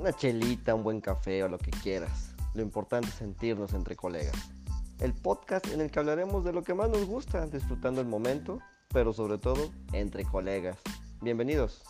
una chelita, un buen café o lo que quieras. Lo importante es sentirnos entre colegas. El podcast en el que hablaremos de lo que más nos gusta, disfrutando el momento, pero sobre todo entre colegas. Bienvenidos.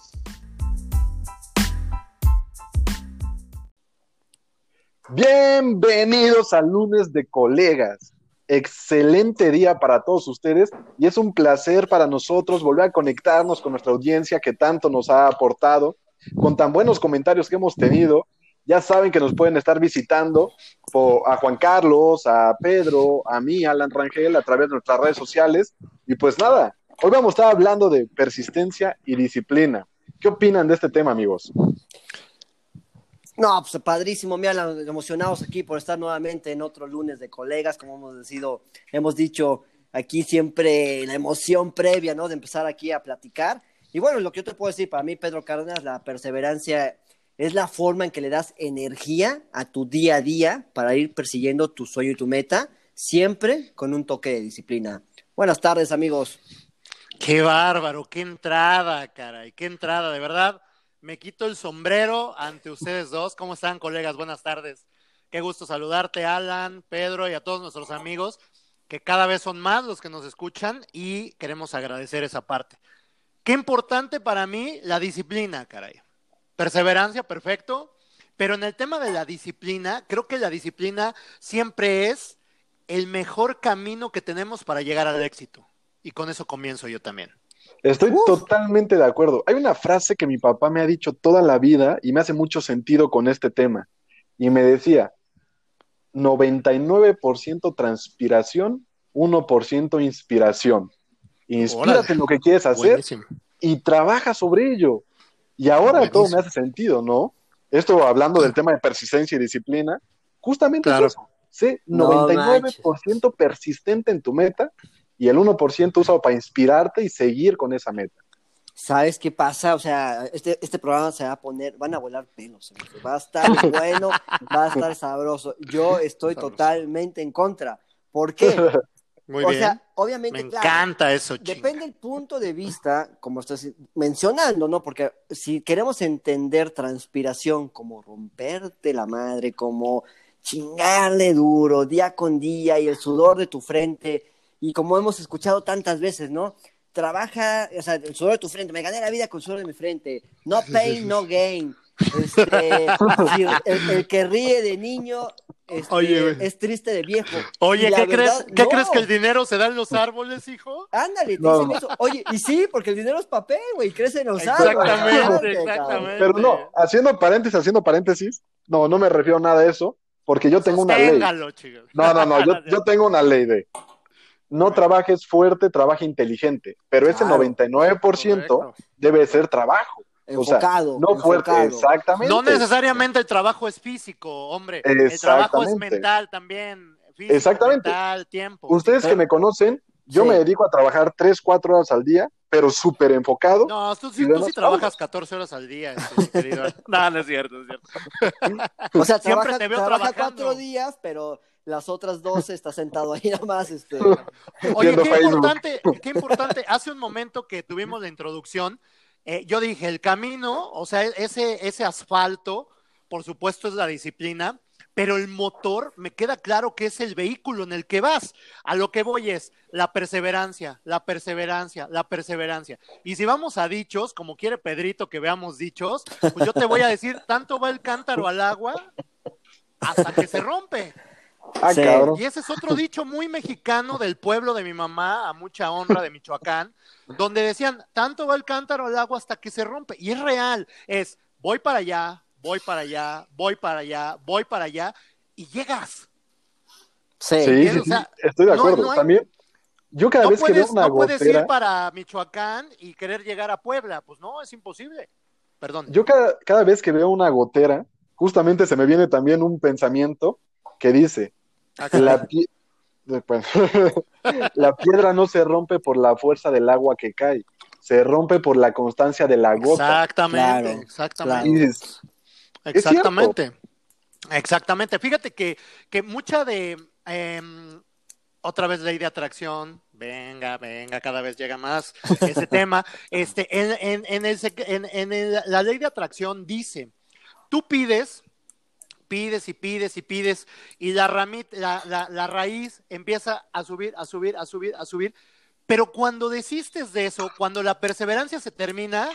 Bienvenidos al lunes de colegas. Excelente día para todos ustedes y es un placer para nosotros volver a conectarnos con nuestra audiencia que tanto nos ha aportado con tan buenos comentarios que hemos tenido. Ya saben que nos pueden estar visitando a Juan Carlos, a Pedro, a mí, Alan Rangel, a través de nuestras redes sociales. Y pues nada, hoy vamos a estar hablando de persistencia y disciplina. ¿Qué opinan de este tema, amigos? No, pues padrísimo, mira, emocionados aquí por estar nuevamente en otro lunes de colegas, como hemos decidido, hemos dicho aquí siempre la emoción previa, ¿no? De empezar aquí a platicar. Y bueno, lo que yo te puedo decir, para mí, Pedro Cárdenas, la perseverancia es la forma en que le das energía a tu día a día para ir persiguiendo tu sueño y tu meta, siempre con un toque de disciplina. Buenas tardes, amigos. Qué bárbaro, qué entrada, caray, qué entrada, de verdad. Me quito el sombrero ante ustedes dos. ¿Cómo están, colegas? Buenas tardes. Qué gusto saludarte, Alan, Pedro y a todos nuestros amigos, que cada vez son más los que nos escuchan y queremos agradecer esa parte. Qué importante para mí la disciplina, caray. Perseverancia, perfecto. Pero en el tema de la disciplina, creo que la disciplina siempre es el mejor camino que tenemos para llegar al éxito. Y con eso comienzo yo también. Estoy totalmente de acuerdo. Hay una frase que mi papá me ha dicho toda la vida y me hace mucho sentido con este tema. Y me decía, 99% transpiración, 1% inspiración. Inspírate en lo que quieres hacer y trabaja sobre ello. Y ahora todo me hace sentido, ¿no? Esto hablando del tema de persistencia y disciplina, justamente es eso. Sé 99% persistente en tu meta y el 1% usado para inspirarte y seguir con esa meta. ¿Sabes qué pasa? O sea, este, este programa se va a poner, van a volar pelos, va a estar bueno, va a estar sabroso. Yo estoy totalmente en contra. ¿Por qué? Muy o sea, obviamente. Me encanta eso, Depende del punto de vista, como estás mencionando, ¿no? Porque si queremos entender transpiración como romperte la madre, como chingarle duro día con día y el sudor de tu frente, y como hemos escuchado tantas veces, ¿no? Trabaja, o sea, el sudor de tu frente, me gané la vida con el sudor de mi frente, no pain, no gain. Este, el, que ríe de niño este, es triste de viejo. Oye, ¿qué, crees, ¿qué crees que el dinero se da en los árboles, hijo? Ándale, te dicen eso. Oye, y sí, porque el dinero es papel, güey, crece en los árboles. Exactamente, exactamente. Pero no, haciendo paréntesis, haciendo paréntesis, no, no me refiero a nada de eso, porque yo tengo una ley. No, no, no, yo, yo tengo una ley de no trabajes fuerte, trabaja inteligente, pero ese 99% debe ser trabajo. Enfocado, no fuerte, exactamente. No necesariamente el trabajo es físico, hombre. El trabajo es mental también. Físico, exactamente. Mental, tiempo. Ustedes que me conocen, yo me dedico a trabajar 3, 4 horas al día, pero súper enfocado. No, tú, sí, tú sí trabajas 14 horas al día, este, querido. no, no es cierto, es cierto. O sea, siempre te veo trabaja cuatro días, pero las otras dos está sentado ahí nada más. Este... Oye, qué importante, qué importante. Hace un momento que tuvimos la introducción, eh, yo dije, el camino, o sea, ese, ese asfalto, por supuesto es la disciplina, pero el motor me queda claro que es el vehículo en el que vas. A lo que voy es la perseverancia, la perseverancia, la perseverancia. Y si vamos a dichos, como quiere Pedrito que veamos dichos, pues yo te voy a decir, tanto va el cántaro al agua hasta que se rompe. Ah, y ese es otro dicho muy mexicano del pueblo de mi mamá, a mucha honra de Michoacán, donde decían, tanto va el cántaro al agua hasta que se rompe. Y es real, es, voy para allá, voy para allá, voy para allá, voy para allá, y llegas. Sí, estoy de acuerdo. También, yo cada vez que veo una no puedes ir para Michoacán y querer llegar a Puebla, pues no, es imposible. Perdón. Yo cada, cada vez que veo una gotera, justamente se me viene también un pensamiento que dice, ah, la, la piedra no se rompe por la fuerza del agua que cae, se rompe por la constancia de la gota. Exactamente, exactamente. exactamente. Exactamente. Fíjate que, que mucha de em, otra vez ley de atracción, venga, venga, cada vez llega más ese tema. Este, en, en, en, el, en, la ley de atracción dice tú pides, pides y pides y pides, y la, ramita, la, la, raíz empieza a subir, a subir, a subir, a subir. Pero cuando desistes de eso, cuando la perseverancia se termina,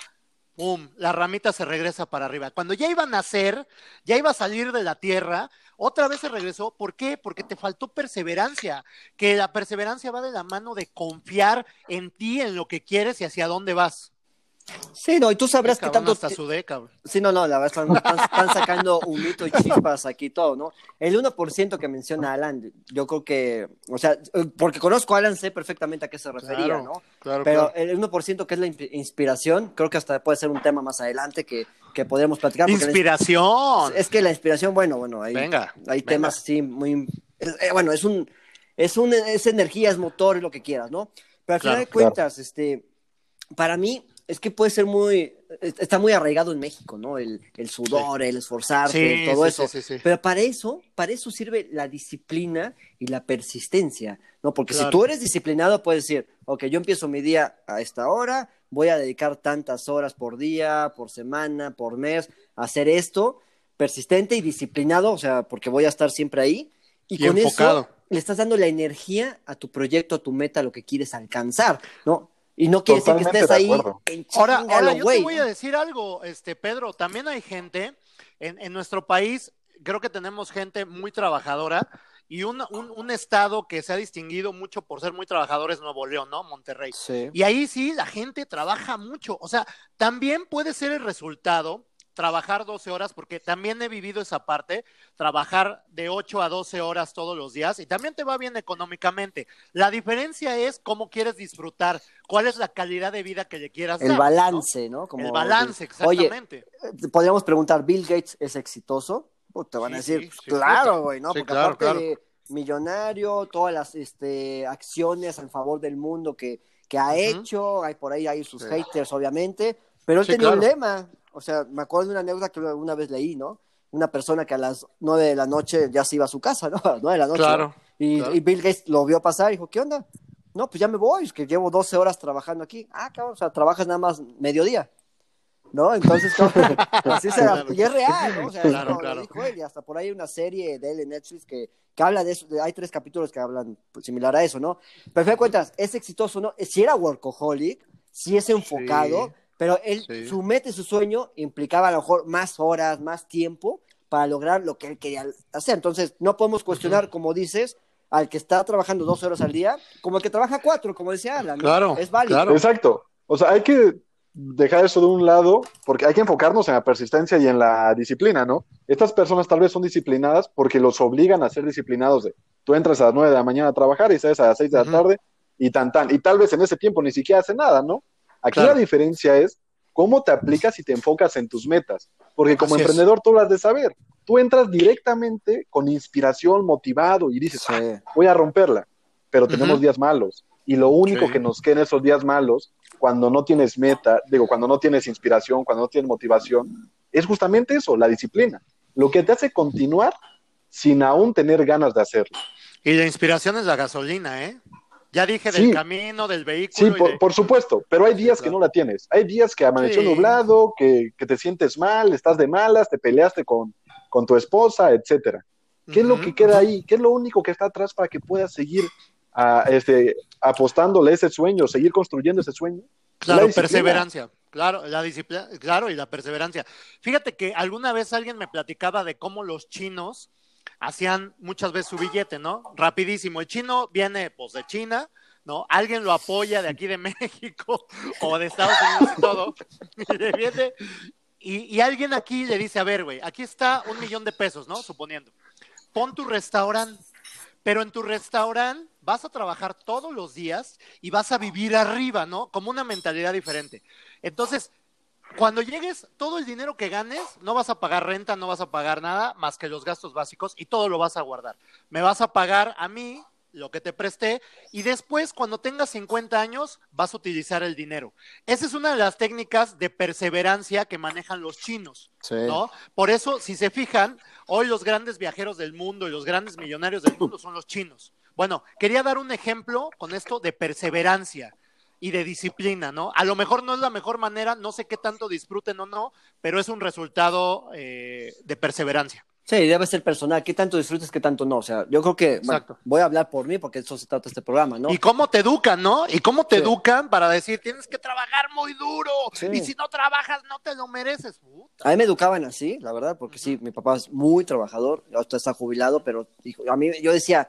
¡pum! La ramita se regresa para arriba. Cuando ya iba a nacer, ya iba a salir de la tierra, otra vez se regresó. ¿Por qué? Porque te faltó perseverancia. Que la perseverancia va de la mano de confiar en ti, en lo que quieres y hacia dónde vas. Sí, no, y tú sabrás que tanto. hasta sudé, cabrón. Sí, no, no, la verdad están, están- sacando un mito y chispas aquí todo, ¿no? El 1% que menciona Alan, yo creo que, o sea, porque conozco a Alan, sé perfectamente a qué se refería, Claro, ¿no? claro, Pero claro. el 1% que es la inspi- inspiración, creo que hasta puede ser un tema más adelante que, que podremos platicar. Inspiración. es que la inspiración, bueno, bueno, hay, Venga, hay venga. temas así muy... es- eh, bueno, es un, es un, es energía, es motor, es lo que quieras, ¿no? Pero al final de cuentas, este, para mí es que puede ser muy, está muy arraigado en México, ¿no? El, el sudor, el esforzarte, Sí, todo sí, eso. sí, sí, sí. Pero para eso, para eso sirve la disciplina y la persistencia, ¿no? Porque si tú eres disciplinado, puedes decir, ok, yo empiezo mi día a esta hora, voy a dedicar tantas horas por día, por semana, por mes, a hacer esto, persistente y disciplinado, o sea, porque voy a estar siempre ahí. Y, Y con enfocado. eso le estás dando la energía a tu proyecto, a tu meta, a lo que quieres alcanzar, ¿no? Y no quiere decir que Totalmente estés ahí en Ahora, ahora yo te voy a decir algo, este Pedro, también hay gente en, en nuestro país, creo que tenemos gente muy trabajadora y un, un, un estado que se ha distinguido mucho por ser muy trabajador es Nuevo León, ¿no? Monterrey. Sí. Y ahí sí, la gente trabaja mucho. O sea, también puede ser el resultado trabajar 12 horas, porque también he vivido esa parte, trabajar de 8 a 12 horas todos los días y también te va bien económicamente. La diferencia es cómo quieres disfrutar, cuál es la calidad de vida que le quieras El dar, balance, ¿no? Como- El balance, exactamente. eh, podríamos preguntar, ¿Bill Gates es exitoso? Pues te van a decir, sí, pues, sí, claro, güey, ¿no? Sí, Porque claro, aparte claro. de millonario, todas las este, acciones en favor del mundo que, que ha hecho, hay por ahí hay sus Sí. haters, obviamente, pero él Sí, tenía un lema, o sea, me acuerdo de una anécdota que una vez leí, ¿no? Una persona que a las nueve de la noche ya se iba a su casa, ¿no? A las nueve de la noche. Claro, ¿no? Y, claro. y Bill Gates lo vio pasar y dijo, ¿qué onda? No, pues ya me voy, es que llevo 12 horas trabajando aquí. Ah, cabrón, o sea, trabajas nada más mediodía. ¿No? Entonces, así se Claro. y es real, ¿no? O sea, Claro, como claro. dijo él, y hasta por ahí hay una serie de él en Netflix que, que habla de eso, hay tres capítulos que hablan pues, similar a eso, ¿no? Pero al fin de cuentas, es exitoso, ¿no? Si era workaholic, si es enfocado, Sí. Pero él, Sí. su meta y su sueño implicaba a lo mejor más horas, más tiempo para lograr lo que él quería hacer. Entonces, no podemos cuestionar, como dices, al que está trabajando 12 horas al día, como el que trabaja cuatro, como decía Alan. ¿no? Claro, Es válido. claro. Exacto. O sea, hay que dejar eso de un lado porque hay que enfocarnos en la persistencia y en la disciplina, ¿no? Estas personas tal vez son disciplinadas porque los obligan a ser disciplinados de tú entras a las 9 de la mañana a trabajar y sales a las 6 de la tarde y tan tan. Y tal vez en ese tiempo ni siquiera hace nada, ¿no? Aquí Claro. la diferencia es cómo te aplicas y te enfocas en tus metas. Porque como Así es. emprendedor tú lo has de saber. Tú entras directamente con inspiración, motivado y dices, Sí. "Ah, voy a romperla. Pero tenemos días malos. Y lo único Sí. que nos queda en esos días malos, cuando no tienes meta, digo, cuando no tienes inspiración, cuando no tienes motivación, es justamente eso, la disciplina. Lo que te hace continuar sin aún tener ganas de hacerlo. Y la inspiración es la gasolina, ¿eh? Ya dije Sí. del camino, del Sí, vehículo. y por, de- por supuesto, pero hay días que no la tienes. Hay días que amaneció Sí. nublado, que, que te sientes mal, estás de malas, te peleaste con, con tu esposa, etcétera. ¿Qué es lo que queda ahí? ¿Qué es lo único que está atrás para que puedas seguir ah, este, apostándole ese sueño, seguir construyendo ese sueño? Claro, perseverancia. Claro, la disciplina, claro, y la perseverancia. Fíjate que alguna vez alguien me platicaba de cómo los chinos hacían muchas veces su billete, ¿no? Rapidísimo. El chino viene, pues, de China, ¿no? Alguien lo apoya de aquí de México o de Estados Unidos y todo. Y, viene- y alguien aquí le dice, a ver, güey, aquí está un millón de pesos, ¿no? Suponiendo. Pon tu restaurante, pero en tu restaurante vas a trabajar todos los días y vas a vivir arriba, ¿no? Como una mentalidad diferente. Entonces, cuando llegues, todo el dinero que ganes, no vas a pagar renta, no vas a pagar nada más que los gastos básicos y todo lo vas a guardar. Me vas a pagar a mí lo que te presté y después, cuando tengas 50 años, vas a utilizar el dinero. Esa es una de las técnicas de perseverancia que manejan los chinos. ¿no? Por eso, si se fijan, hoy los grandes viajeros del mundo y los grandes millonarios del mundo son los chinos. Bueno, quería dar un ejemplo con esto de perseverancia. Y de disciplina, ¿no? A lo mejor no es la mejor manera, no sé qué tanto disfruten o no, pero es un resultado eh, de perseverancia. Sí, debe ser personal. ¿Qué tanto disfrutas, qué tanto no? O sea, yo creo que bueno, voy a hablar por mí porque eso se trata este programa, ¿no? Y cómo te educan, ¿no? Y cómo te Sí. educan para decir, tienes que trabajar muy duro. Sí. Y si no trabajas, no te lo mereces. Puta. A mí me educaban así, la verdad, porque sí, mi papá es muy trabajador, ahorita está jubilado, pero hijo, a mí yo decía,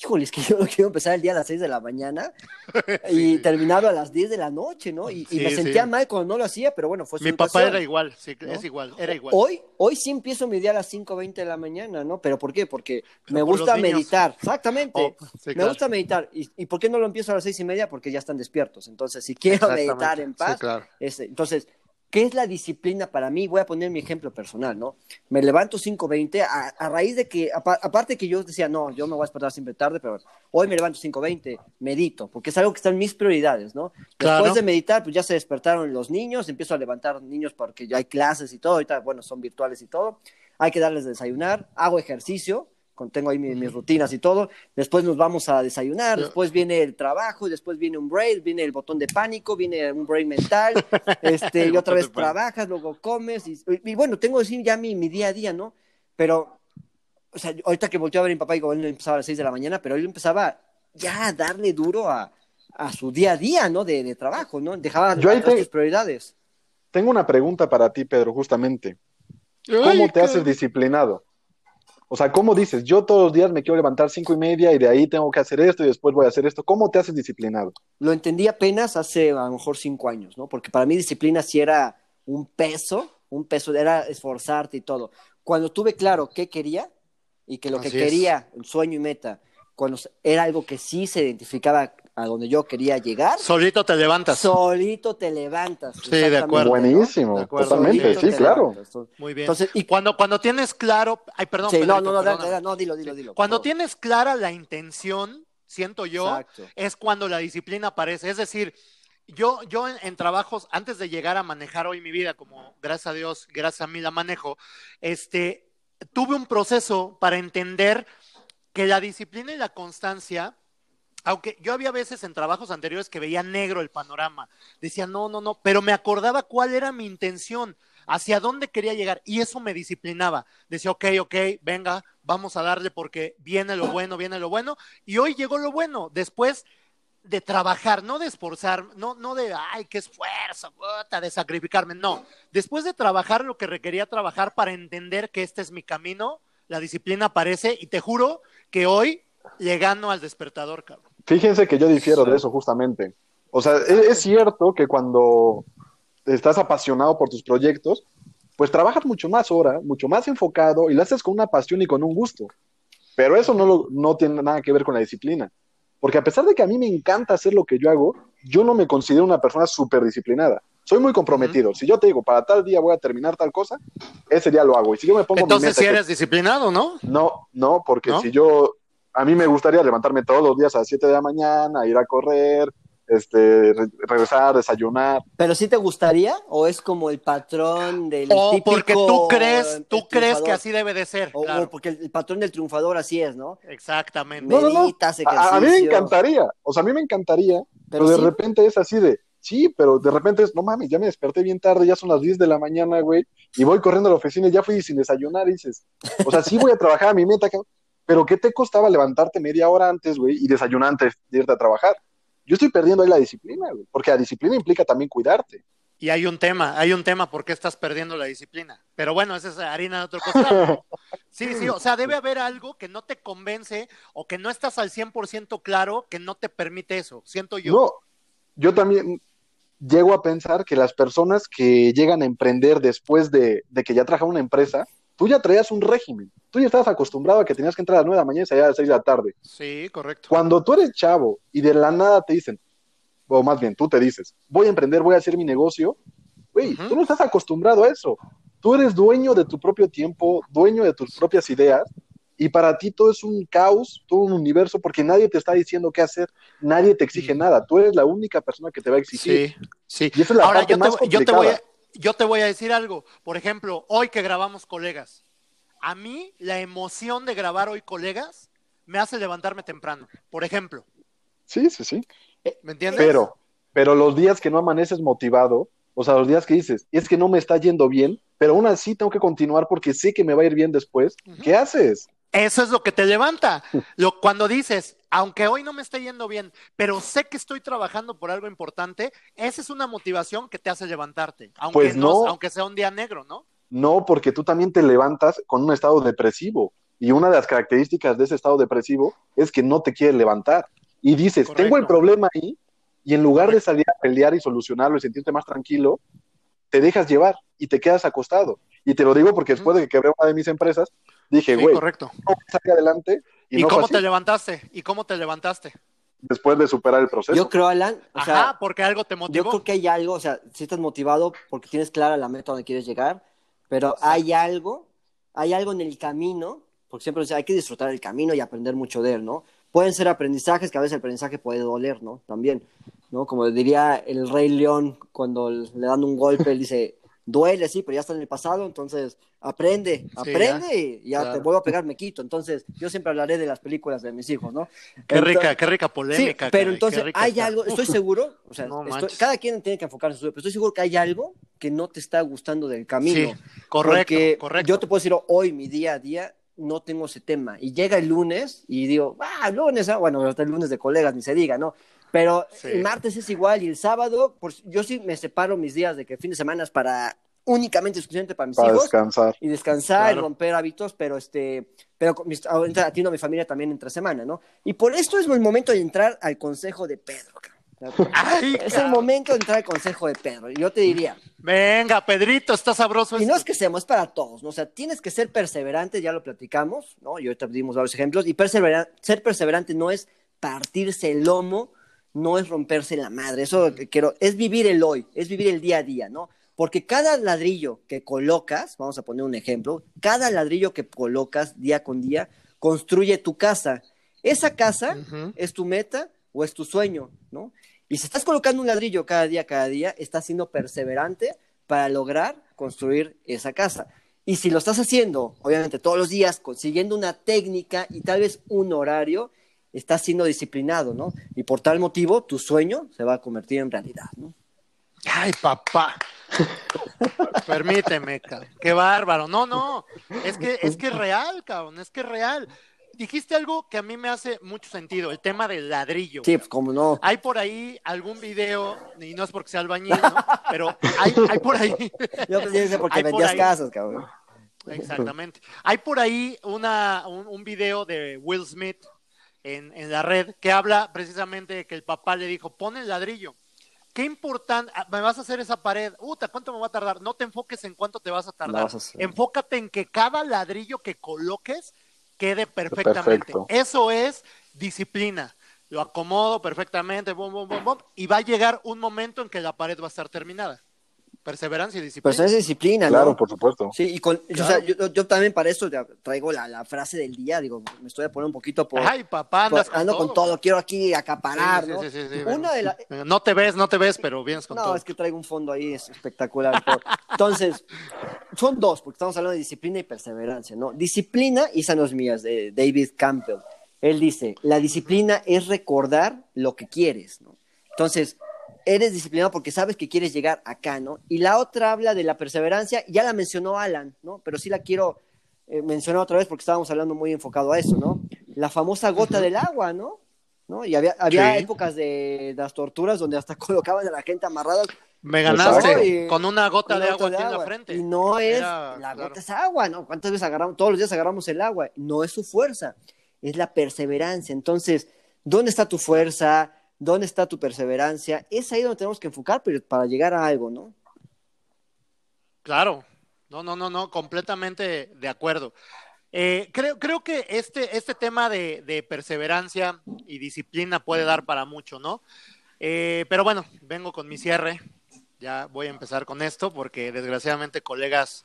híjole, es que yo no quiero empezar el día a las 6 de la mañana y terminarlo a las 10 de la noche, ¿no? Y, y Sí, me sentía sí. mal cuando no lo hacía, pero bueno, fue su Mi papá era igual, sí, ¿no? es igual, era igual. Hoy, hoy sí empiezo mi día a las 5.20 de la mañana, ¿no? ¿Pero por qué? Porque me por gusta meditar, exactamente. Oh, sí, me claro. gusta meditar. ¿Y, ¿Y por qué no lo empiezo a las seis y media? Porque ya están despiertos. Entonces, si quiero meditar en Sí, paz, claro. este, entonces, ¿qué es la disciplina para mí? Voy a poner mi ejemplo personal, ¿no? Me levanto 5.20 a, a raíz de que, apa- aparte que yo decía, no, yo me voy a despertar siempre tarde, pero hoy me levanto 5.20, medito, porque es algo que está en mis prioridades, ¿no? Después Claro. de meditar, pues ya se despertaron los niños, empiezo a levantar niños porque ya hay clases y todo, ahorita, bueno, son virtuales y todo, hay que darles de desayunar, hago ejercicio, tengo ahí mi- mis rutinas y todo, después nos vamos a desayunar, después viene el trabajo, y después viene un break, viene el botón de pánico, viene un break mental, este, y otra vez trabajas, luego comes, y, y bueno, tengo que decir ya mi, mi día a día, ¿no? Pero, o sea, ahorita que volteo a ver a mi papá, digo, él empezaba a las 6 de la mañana, pero él empezaba ya a darle duro a, a su día a día, ¿no? De, de trabajo, ¿no? Dejaba Yo ahí te- sus prioridades. Tengo una pregunta para ti, Pedro, justamente. ¿Cómo Ay, te haces disciplinado? O sea, ¿cómo dices? Yo todos los días me quiero levantar cinco y media y de ahí tengo que hacer esto y después voy a hacer esto. ¿Cómo te haces disciplinado? Lo entendí apenas hace a lo mejor cinco años, ¿no? Porque para mí disciplina sí era un peso, un peso, era esforzarte y todo. Cuando tuve claro qué quería y que lo que Así es. quería, el sueño y meta, cuando era algo que sí se identificaba a donde yo quería llegar, Solito te levantas. solito te levantas. Sí, de acuerdo. ¿no? Buenísimo, De acuerdo, totalmente, Solito sí, claro. levantas. Muy bien. Entonces, y cuando, cuando tienes claro, ay, perdón. Sí, no, Pedrito, no, no, da- no, dilo, dilo, dilo. Cuando tienes clara la intención, siento yo, Exacto. es cuando la disciplina aparece. Es decir, yo, yo en, en trabajos, antes de llegar a manejar hoy mi vida, como gracias a Dios, gracias a mí la manejo, este, tuve un proceso para entender que la disciplina y la constancia, aunque yo había veces en trabajos anteriores que veía negro el panorama, decía, no, no, no, pero me acordaba cuál era mi intención, hacia dónde quería llegar, y eso me disciplinaba. Decía, ok, ok, venga, vamos a darle porque viene lo bueno, viene lo bueno, y hoy llegó lo bueno, después de trabajar, no de esforzar, no, no de, ay, qué esfuerzo, puta, de sacrificarme, no. Después de trabajar lo que requería trabajar para entender que este es mi camino, la disciplina aparece y te juro que hoy le gano al despertador, cabrón. Fíjense que yo difiero de eso justamente. O sea, es, es cierto que cuando estás apasionado por tus proyectos, pues trabajas mucho más hora, mucho más enfocado y lo haces con una pasión y con un gusto. Pero eso no, lo- no tiene nada que ver con la disciplina. Porque a pesar de que a mí me encanta hacer lo que yo hago, yo no me considero una persona súper disciplinada. Soy muy comprometido. Si yo te digo, para tal día voy a terminar tal cosa, ese día lo hago. Y si yo me pongo mi Entonces, meta si que- eres disciplinado, ¿no? no, no, porque ¿No? si yo, a mí me gustaría levantarme todos los días a las 7 de la mañana, ir a correr, este, re- regresar, desayunar. ¿Pero sí te gustaría o es como el patrón del O típico porque tú crees, tú crees que así debe de ser. O, claro. o porque el, el patrón del triunfador así es, ¿no? Exactamente. No, no, no. Meditas, A, a mí me encantaría, o sea, a mí me encantaría, pero, Pero de sí. repente es así de, sí, pero de repente es, no mames, ya me desperté bien tarde, ya son las 10 de la mañana, güey, y voy corriendo a la oficina y ya fui sin desayunar, y dices, o sea, sí voy a trabajar a mi meta, pero ¿qué te costaba levantarte media hora antes, güey, y desayunar antes de irte a trabajar? Yo estoy perdiendo ahí la disciplina, güey, porque la disciplina implica también cuidarte. Y hay un tema, hay un tema por qué estás perdiendo la disciplina. Pero bueno, esa es harina de otro costal. Sí, sí, o sea, debe haber algo que no te convence o que no estás al 100% claro que no te permite eso, siento yo. No, yo también llego a pensar que las personas que llegan a emprender después de, de que ya trabajaron una empresa, tú ya traías un régimen. Tú ya estabas acostumbrado a que tenías que entrar a las 9 de la mañana y salir a las 6 de la tarde. Sí, correcto. Cuando tú eres chavo y de la nada te dicen, o más bien tú te dices, voy a emprender, voy a hacer mi negocio, güey, tú no estás acostumbrado a eso. Tú eres dueño de tu propio tiempo, dueño de tus propias ideas, y para ti todo es un caos, todo un universo, porque nadie te está diciendo qué hacer, nadie te exige nada, tú eres la única persona que te va a exigir. Sí, sí. Y esa es la Ahora, parte yo más te, yo, te voy a, complicada. yo te voy a decir algo. Por ejemplo, hoy que grabamos colegas, a mí la emoción de grabar hoy colegas me hace levantarme temprano. Por ejemplo, Sí, sí, sí. ¿me entiendes? Pero, pero los días que no amaneces motivado, o sea, los días que dices, es que no me está yendo bien, pero aún así tengo que continuar porque sé que me va a ir bien después, ¿qué haces? Eso es lo que te levanta. Lo, cuando dices, aunque hoy no me esté yendo bien, pero sé que estoy trabajando por algo importante, esa es una motivación que te hace levantarte, aunque, Pues no, no. aunque sea un día negro, ¿no? No, porque tú también te levantas con un estado depresivo. Y una de las características de ese estado depresivo es que no te quieres levantar. Y dices, Correcto. tengo el problema ahí, y en lugar de salir a pelear y solucionarlo y sentirte más tranquilo, te dejas llevar y te quedas acostado. Y te lo digo porque después de que quebré una de mis empresas, dije, Sí, güey, correcto. ¿cómo salir adelante? Y, ¿Y, no cómo te levantaste? ¿Y cómo te levantaste? después de superar el proceso. Yo creo, Alan, o sea, Ajá, porque algo te yo motivó. creo que hay algo, o sea, si estás motivado porque tienes clara la meta donde quieres llegar, pero hay algo, hay algo en el camino, porque siempre dice, hay que disfrutar el camino y aprender mucho de él, ¿no? Pueden ser aprendizajes, que a veces el aprendizaje puede doler, ¿no? También, ¿no? Como diría el Rey León cuando le dan un golpe, él dice, duele, sí, pero ya está en el pasado, entonces aprende, aprende y ya claro. te vuelvo a pegar, me quito. Entonces, yo siempre hablaré de las películas de mis hijos, ¿no? Qué rica, qué rica polémica. Sí, pero caray, entonces qué rica hay está. algo, estoy seguro, o sea, No estoy- manches. cada quien tiene que enfocarse en su vida, pero estoy seguro que hay algo que no te está gustando del camino. Sí, correcto, Porque correcto. Yo te puedo decir, hoy, mi día a día, no tengo ese tema. Y llega el lunes y digo, ah, lunes, ah, bueno, hasta el lunes de colegas, ni se diga, ¿no? Pero Sí. el martes es igual y el sábado, pues, yo sí me separo mis días de que fin de semana es para únicamente exclusivamente para mis para hijos descansar. y descansar y romper hábitos, pero este, pero con mis- ahorita atiendo a mi familia también entre semana, ¿no? Y por esto es el momento de entrar al consejo de Pedro. Ay, Es el momento de entrar al consejo de Pedro. Y yo te diría, Venga, Pedrito, está sabroso y no es que seamos, es para todos, ¿no? O sea, tienes que ser perseverante, ya lo platicamos, ¿no? Y ahorita dimos varios ejemplos, y persevera- ser perseverante no es partirse el lomo, no es romperse la madre, eso que quiero, es vivir el hoy, es vivir el día a día, ¿no? Porque cada ladrillo que colocas, vamos a poner un ejemplo, cada ladrillo que colocas día con día construye tu casa. Esa casa es tu meta o es tu sueño, ¿no? Y si estás colocando un ladrillo cada día, cada día, estás siendo perseverante para lograr construir esa casa. Y si lo estás haciendo, obviamente todos los días, consiguiendo una técnica y tal vez un horario, estás siendo disciplinado, ¿no? Y por tal motivo, tu sueño se va a convertir en realidad, ¿no? Ay, papá. Permíteme, cabrón. Qué bárbaro. No, no. Es que es que es real, cabrón. Es que es real. Dijiste algo que a mí me hace mucho sentido, el tema del ladrillo. Sí, pues como no. Hay por ahí algún video, y no es porque sea albañil, ¿no? Pero hay, hay por ahí. Yo pensé porque Hay vendías casas, cabrón. Exactamente. Hay por ahí una, un, un video de Will Smith en, en la red que habla precisamente de que el papá le dijo, pon el ladrillo. Qué importante, ah, me vas a hacer esa pared, Uta, ¿cuánto me va a tardar? No te enfoques en cuánto te vas a tardar. vas a hacer. Enfócate en que cada ladrillo que coloques quede perfectamente. Perfecto. Eso es disciplina. Lo acomodo perfectamente, bom, y va a llegar un momento en que la pared va a estar terminada. Perseverancia y disciplina. Pues es disciplina, ¿no? Claro, por supuesto. Sí, y con, o sea, Claro. yo, yo también para eso traigo la, la frase del día, digo, me estoy a poner un poquito por... Ay, papá, andas por- ando con todo, quiero aquí acaparar, Sí, ¿no? sí, sí, sí, sí, Una de las... Eh, No te ves, no te ves, pero vienes con No, todo. es que traigo un fondo ahí es espectacular. Entonces, son dos, porque estamos hablando de disciplina y perseverancia, ¿no? Disciplina, y esa no es mía, es de David Campbell. Él dice, la disciplina es recordar lo que quieres, ¿no? Entonces, eres disciplinado porque sabes que quieres llegar acá, ¿no? Y la otra habla de la perseverancia, ya la mencionó Alan, ¿no? Pero sí la quiero eh, mencionar otra vez porque estábamos hablando muy enfocado a eso, ¿no? La famosa gota del agua, ¿no? ¿No? Y había, había Sí. épocas de, de las torturas donde hasta colocaban a la gente amarrada Me ganaste. Y- con una gota con de agua de en la agua. frente. Y no es, Era, la claro. gota es agua, ¿no? ¿Cuántas veces agarramos? Todos los días agarramos el agua. No es su fuerza, es la perseverancia. Entonces, ¿dónde está tu fuerza? ¿Dónde está tu perseverancia? Es ahí donde tenemos que enfocar pero para llegar a algo, ¿no? Claro, no, no, no, no, completamente de acuerdo. Eh, creo, creo que este, este tema de, de perseverancia y disciplina puede dar para mucho, ¿no? Eh, pero bueno, vengo con mi cierre. Ya voy a empezar con esto porque desgraciadamente, colegas,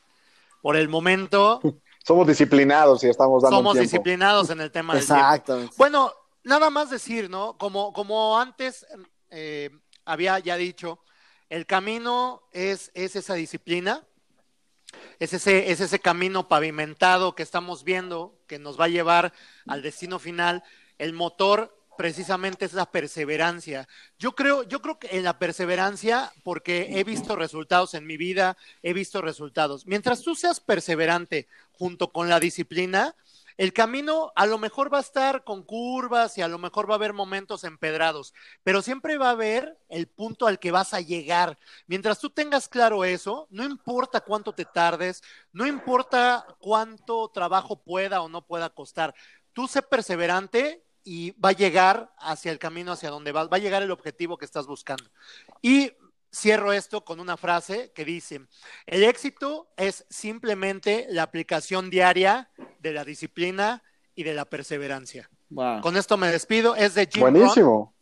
por el momento Somos disciplinados y estamos dando somos tiempo. disciplinados en el tema del tiempo. Exacto. Bueno, nada más decir, ¿no? Como, como antes eh, había ya dicho, el camino es, es esa disciplina, es ese, es ese camino pavimentado que estamos viendo, que nos va a llevar al destino final. El motor precisamente es la perseverancia. Yo creo, yo creo que en la perseverancia, porque he visto resultados en mi vida, he visto resultados. Mientras tú seas perseverante junto con la disciplina, el camino a lo mejor va a estar con curvas y a lo mejor va a haber momentos empedrados, pero siempre va a haber el punto al que vas a llegar. Mientras tú tengas claro eso, no importa cuánto te tardes, no importa cuánto trabajo pueda o no pueda costar, tú sé perseverante y va a llegar hacia el camino hacia donde vas, va a llegar el objetivo que estás buscando. Y cierro esto con una frase que dice, el éxito es simplemente la aplicación diaria de la disciplina y de la perseverancia. Con esto me despido, es de Jim Buenísimo.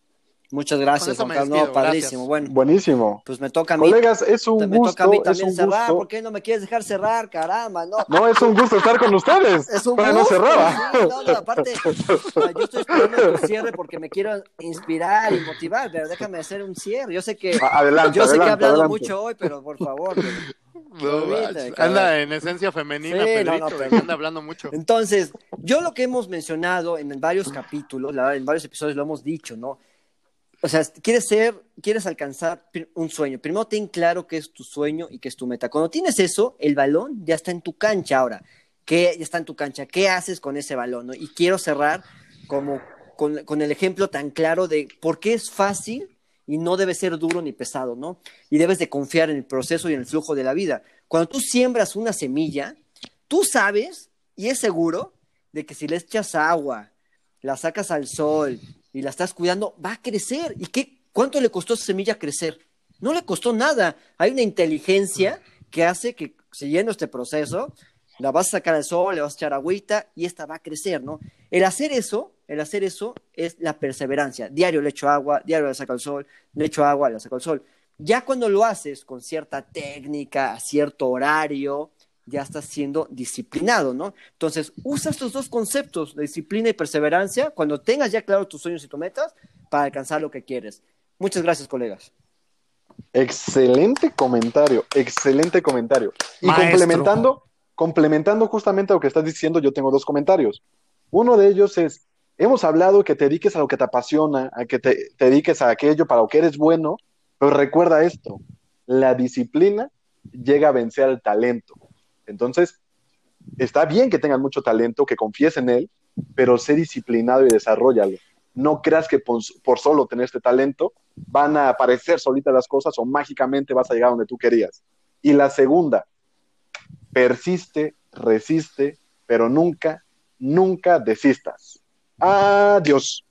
Muchas gracias, Juan Carlos. No, padrísimo. Bueno, Buenísimo. Pues me toca a mí. Colegas, es un me gusto. toca a mí también es un cerrar. gusto. ¿Por qué no me quieres dejar cerrar? Caramba, no. No, es un gusto estar con ustedes. Es un Pero gusto. no cerraba. sí, no, no, aparte, yo estoy esperando tu cierre porque me quiero inspirar y motivar, pero déjame hacer un cierre. Yo sé que, Adelante, yo sé que he hablado adelante. mucho hoy, pero por favor. No, anda en esencia femenina, Sí, Pedrito, no, pero- anda hablando mucho. Entonces, yo lo que hemos mencionado en varios capítulos, la verdad, en varios episodios lo hemos dicho, ¿no? O sea, quieres ser, quieres alcanzar un sueño. Primero ten claro qué es tu sueño y qué es tu meta. Cuando tienes eso, el balón ya está en tu cancha ahora. ¿Qué ya está en tu cancha? ¿Qué haces con ese balón? no? Y quiero cerrar como con, con el ejemplo tan claro de por qué es fácil y no debe ser duro ni pesado, ¿no? Y debes de confiar en el proceso y en el flujo de la vida. Cuando tú siembras una semilla, tú sabes y es seguro de que si le echas agua, la sacas al sol y la estás cuidando, va a crecer. ¿Y qué, cuánto le costó a esa semilla crecer? No le costó nada. Hay una inteligencia que hace que, siguiendo este proceso, la vas a sacar al sol, le vas a echar agüita y esta va a crecer, ¿no? El hacer eso, el hacer eso es la perseverancia. Diario le echo agua, diario le saco al sol, le echo agua, le saco al sol. Ya cuando lo haces con cierta técnica, a cierto horario, ya estás siendo disciplinado, ¿no? Entonces, usa estos dos conceptos, de disciplina y perseverancia, cuando tengas ya claro tus sueños y tus metas para alcanzar lo que quieres. Muchas gracias, colegas. Excelente comentario, excelente comentario. Y Maestro. complementando, complementando justamente lo que estás diciendo, yo tengo dos comentarios. Uno de ellos es, hemos hablado que te dediques a lo que te apasiona, a que te, te dediques a aquello para lo que eres bueno, pero recuerda esto, la disciplina llega a vencer al talento. Entonces, está bien que tengas mucho talento, que confíes en él, pero sé disciplinado y desarrollalo. No creas que por, por solo tener este talento van a aparecer solitas las cosas o mágicamente vas a llegar donde tú querías. Y la segunda, persiste, resiste, pero nunca, nunca desistas. Adiós.